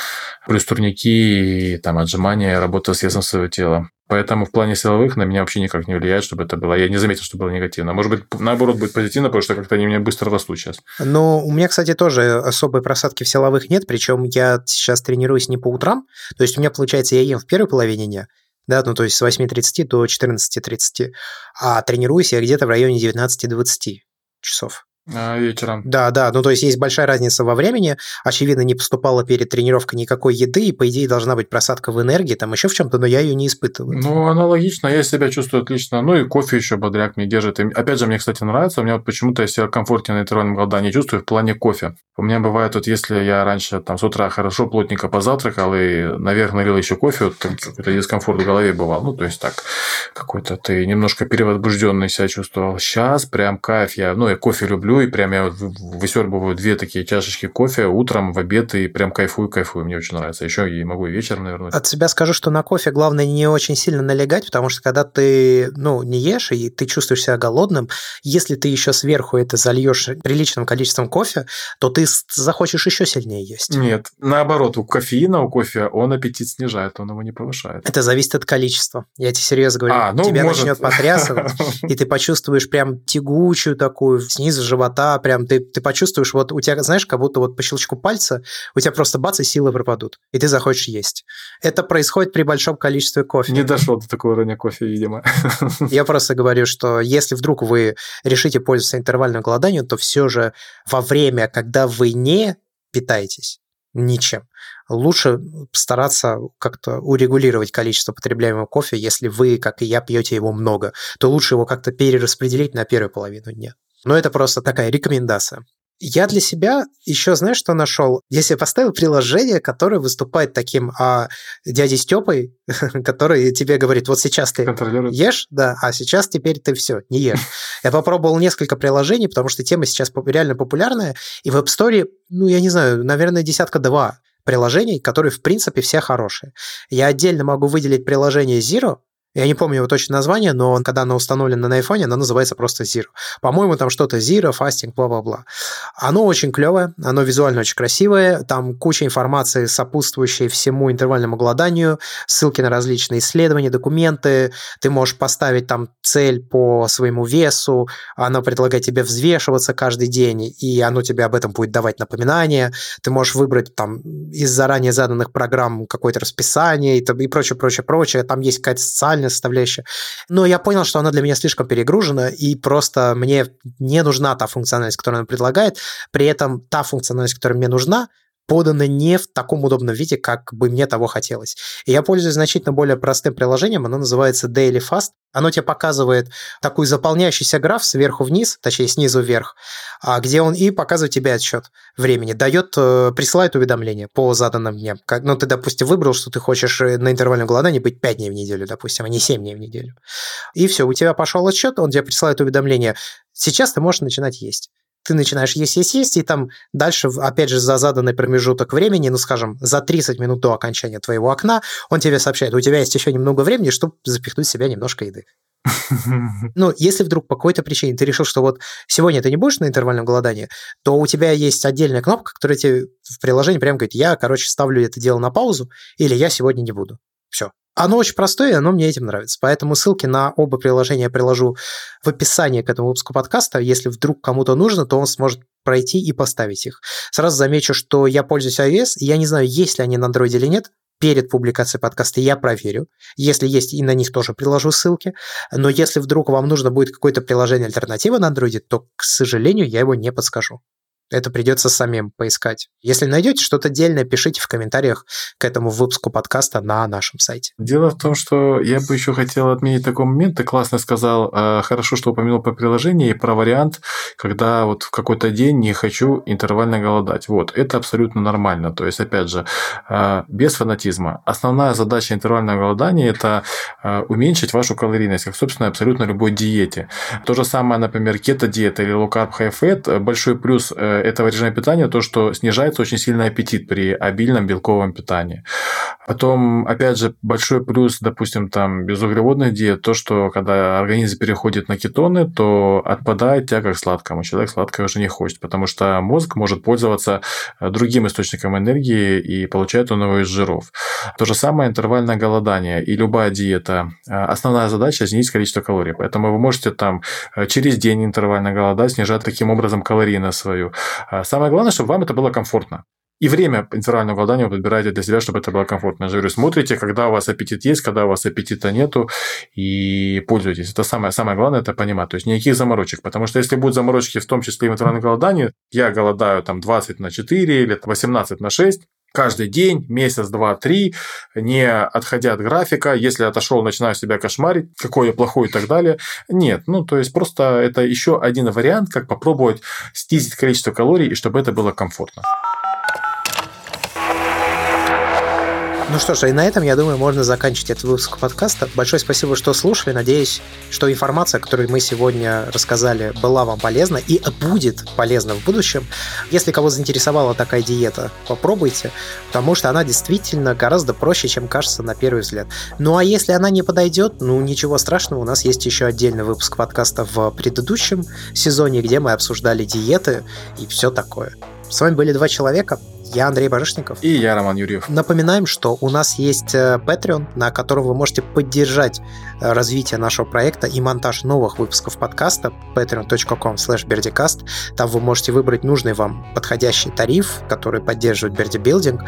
Плюс турники и там отжимания, работа с весом своего тела. Поэтому в плане силовых на меня вообще никак не влияет, чтобы это было. Я не заметил, что было негативно. Может быть, наоборот, будет позитивно, потому что как-то они меня быстро растут сейчас. Ну, у меня, кстати, тоже особой просадки в силовых нет, причем я сейчас тренируюсь не по утрам. То есть у меня, получается, я ем в первой половине дня, да, ну то есть с 8.30 до 14.30, а тренируюсь я где-то в районе 19-20 часов. А, вечером. Да, да, ну то есть есть большая разница во времени. Очевидно, не поступало перед тренировкой никакой еды, и по идее должна быть просадка в энергии, там еще в чем-то, но я ее не испытываю. Ну, аналогично, я себя чувствую отлично. Ну и кофе еще бодряк мне держит. И, опять же, мне, кстати, нравится, у меня вот почему-то я себя комфортнее на интервальном голодании чувствую в плане кофе. У меня бывает вот, если я раньше там с утра хорошо плотненько позавтракал и наверх налил еще кофе, вот какой-то дискомфорт в голове бывал. Ну, то есть так, какой-то ты немножко перевозбужденный себя чувствовал. Сейчас прям кайф. Я, ну, я кофе люблю, люблю, и прям я высербываю две такие чашечки кофе утром, в обед, и прям кайфую, кайфую, мне очень нравится. Еще и могу и вечером навернуть. От себя скажу, что на кофе главное не очень сильно налегать, потому что когда ты, ну, не ешь, и ты чувствуешь себя голодным, если ты еще сверху это зальешь приличным количеством кофе, то ты захочешь еще сильнее есть. Нет, наоборот, у кофеина, у кофе он аппетит снижает, он его не повышает. Это зависит от количества. Я тебе серьезно говорю. А, ну, Тебя может... начнет потрясывать, и ты почувствуешь прям тягучую такую снизу живота живота, прям ты, ты почувствуешь, вот у тебя, знаешь, как будто вот по щелчку пальца у тебя просто бац, и силы пропадут, и ты захочешь есть. Это происходит при большом количестве кофе. Не дошел до такого уровня кофе, видимо. Я просто говорю, что если вдруг вы решите пользоваться интервальным голоданием, то все же во время, когда вы не питаетесь ничем, лучше стараться как-то урегулировать количество потребляемого кофе. Если вы, как и я, пьете его много, то лучше его как-то перераспределить на первую половину дня. Но это просто такая рекомендация. Я для себя еще, знаешь, что нашел? Я себе поставил приложение, которое выступает таким а, дядей Степой, который тебе говорит, вот сейчас ты ешь, да, а сейчас теперь ты все, не ешь. Я попробовал несколько приложений, потому что тема сейчас реально популярная, и в App Store, ну, я не знаю, наверное, десятка два приложений, которые, в принципе, все хорошие. Я отдельно могу выделить приложение Zero, я не помню его точное название, но когда оно установлено на iPhone, оно называется просто Zero. По-моему, там что-то Zero, фастинг, бла-бла-бла. Оно очень клевое, оно визуально очень красивое, там куча информации, сопутствующей всему интервальному голоданию, ссылки на различные исследования, документы, ты можешь поставить там цель по своему весу, оно предлагает тебе взвешиваться каждый день, и оно тебе об этом будет давать напоминания, ты можешь выбрать там из заранее заданных программ какое-то расписание и, и прочее, прочее, прочее, там есть какая-то социальная визуальная составляющая. Но я понял, что она для меня слишком перегружена, и просто мне не нужна та функциональность, которую она предлагает. При этом та функциональность, которая мне нужна, подано не в таком удобном виде, как бы мне того хотелось. И я пользуюсь значительно более простым приложением, оно называется Daily Fast. Оно тебе показывает такой заполняющийся граф сверху вниз, точнее снизу вверх, а где он и показывает тебе отсчет времени, дает, э, присылает уведомления по заданным дням. Как, ну, ты, допустим, выбрал, что ты хочешь э, на интервальном голодании быть 5 дней в неделю, допустим, а не 7 дней в неделю. И все, у тебя пошел отсчет, он тебе присылает уведомление. Сейчас ты можешь начинать есть ты начинаешь есть, есть, есть, и там дальше, опять же, за заданный промежуток времени, ну, скажем, за 30 минут до окончания твоего окна, он тебе сообщает, у тебя есть еще немного времени, чтобы запихнуть в себя немножко еды. Ну, если вдруг по какой-то причине ты решил, что вот сегодня ты не будешь на интервальном голодании, то у тебя есть отдельная кнопка, которая тебе в приложении прямо говорит, я, короче, ставлю это дело на паузу, или я сегодня не буду. Все. Оно очень простое, оно мне этим нравится. Поэтому ссылки на оба приложения я приложу в описании к этому выпуску подкаста. Если вдруг кому-то нужно, то он сможет пройти и поставить их. Сразу замечу, что я пользуюсь iOS, и я не знаю, есть ли они на Android или нет. Перед публикацией подкаста я проверю. Если есть, и на них тоже приложу ссылки. Но если вдруг вам нужно будет какое-то приложение альтернатива на Android, то, к сожалению, я его не подскажу. Это придется самим поискать. Если найдете что-то отдельное, пишите в комментариях к этому выпуску подкаста на нашем сайте. Дело в том, что я бы еще хотел отметить такой момент. Ты классно сказал, а, хорошо, что упомянул по приложению и про вариант, когда вот в какой-то день не хочу интервально голодать. Вот, это абсолютно нормально. То есть, опять же, а, без фанатизма. Основная задача интервального голодания – это а, уменьшить вашу калорийность, как, собственно, абсолютно любой диете. То же самое, например, кето-диета или low carb high fat. Большой плюс э, этого режима питания то, что снижается очень сильный аппетит при обильном белковом питании. Потом, опять же, большой плюс, допустим, там безуглеводных диет, то, что когда организм переходит на кетоны, то отпадает тяга к сладкому. Человек сладкое уже не хочет, потому что мозг может пользоваться э, другим источником энергии и получает он его из жиров. То же самое интервальное голодание и любая диета. Э, основная задача – снизить количество калорий. Поэтому вы можете там э, через день интервально голодать, снижать таким образом калорийность свою. А самое главное, чтобы вам это было комфортно. И время интервального голодания вы подбираете для себя, чтобы это было комфортно. Я же говорю, смотрите, когда у вас аппетит есть, когда у вас аппетита нету, и пользуйтесь. Это самое, самое главное, это понимать. То есть, никаких заморочек. Потому что если будут заморочки, в том числе и в интервальном голодании, я голодаю там 20 на 4 или 18 на 6, каждый день, месяц, два, три, не отходя от графика. Если отошел, начинаю себя кошмарить, какой я плохой и так далее. Нет, ну, то есть, просто это еще один вариант, как попробовать снизить количество калорий, и чтобы это было комфортно. Ну что ж, и на этом, я думаю, можно заканчивать этот выпуск подкаста. Большое спасибо, что слушали. Надеюсь, что информация, которую мы сегодня рассказали, была вам полезна и будет полезна в будущем. Если кого заинтересовала такая диета, попробуйте, потому что она действительно гораздо проще, чем кажется на первый взгляд. Ну а если она не подойдет, ну ничего страшного, у нас есть еще отдельный выпуск подкаста в предыдущем сезоне, где мы обсуждали диеты и все такое. С вами были два человека. Я Андрей Барышников. И я Роман Юрьев. Напоминаем, что у нас есть э, Patreon, на котором вы можете поддержать э, развитие нашего проекта и монтаж новых выпусков подкаста patreon.com slash Там вы можете выбрать нужный вам подходящий тариф, который поддерживает Берди Билдинг,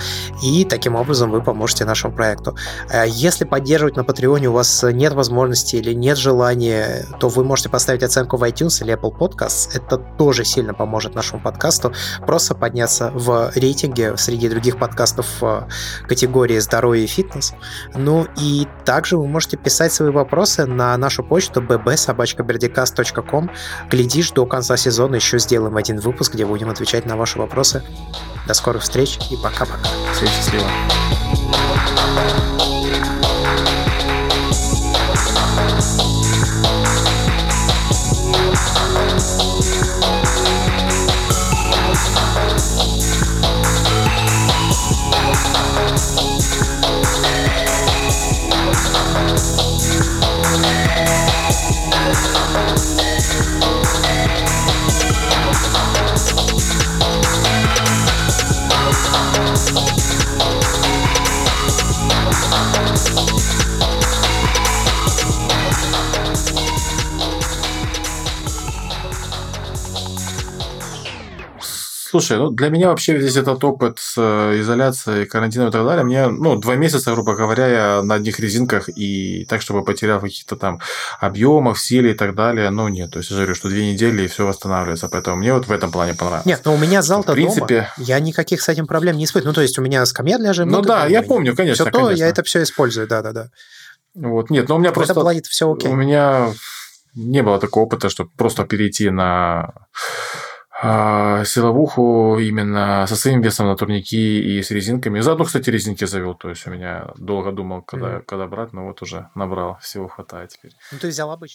и таким образом вы поможете нашему проекту. Э, если поддерживать на Патреоне у вас нет возможности или нет желания, то вы можете поставить оценку в iTunes или Apple Podcasts. Это тоже сильно поможет нашему подкасту просто подняться в рейтинге рейтинге среди других подкастов в категории «Здоровье и фитнес». Ну и также вы можете писать свои вопросы на нашу почту bb.sobachkaberdicast.com. Глядишь, до конца сезона еще сделаем один выпуск, где будем отвечать на ваши вопросы. До скорых встреч и пока-пока. Всем счастливо. Слушай, ну для меня вообще весь этот опыт с э, изоляцией, карантином и так далее, мне, ну, два месяца, грубо говоря, я на одних резинках и так, чтобы потерял каких-то там объемах, силе и так далее, ну, нет. То есть, я говорю, что две недели и все восстанавливается. Поэтому мне вот в этом плане понравилось. Нет, ну у меня зал-то в принципе... дома. Я никаких с этим проблем не испытываю. Ну, то есть, у меня скамья для жим. Ну, да, я помню, конечно. Все то, я это все использую, да-да-да. Вот, нет, но у меня в просто... этом плане все окей. У меня не было такого опыта, чтобы просто перейти на силовуху именно со своим весом на турники и с резинками. Заодно, кстати, резинки завел. То есть у меня долго думал, когда, mm-hmm. когда брать, но вот уже набрал, всего хватает теперь. Ну, ты взял обычно.